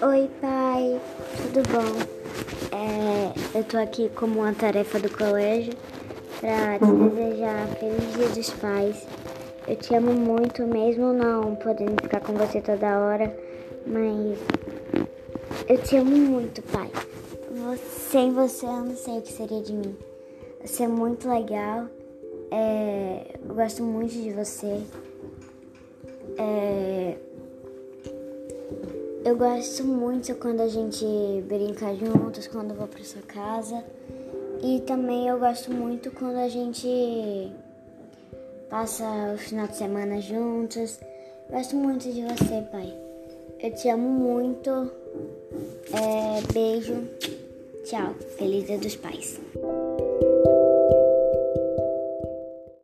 Oi, pai, tudo bom? É, eu tô aqui como uma tarefa do colégio para te desejar feliz dia dos pais. Eu te amo muito, mesmo não podendo ficar com você toda hora, mas eu te amo muito, pai. Sem você eu não sei o que seria de mim. Você é muito legal, é, eu gosto muito de você. Eu gosto muito quando a gente brinca juntos, quando eu vou pra sua casa. E também eu gosto muito quando a gente passa o final de semana juntos. Gosto muito de você, pai. Eu te amo muito. É, beijo. Tchau. Feliz Dia dos Pais.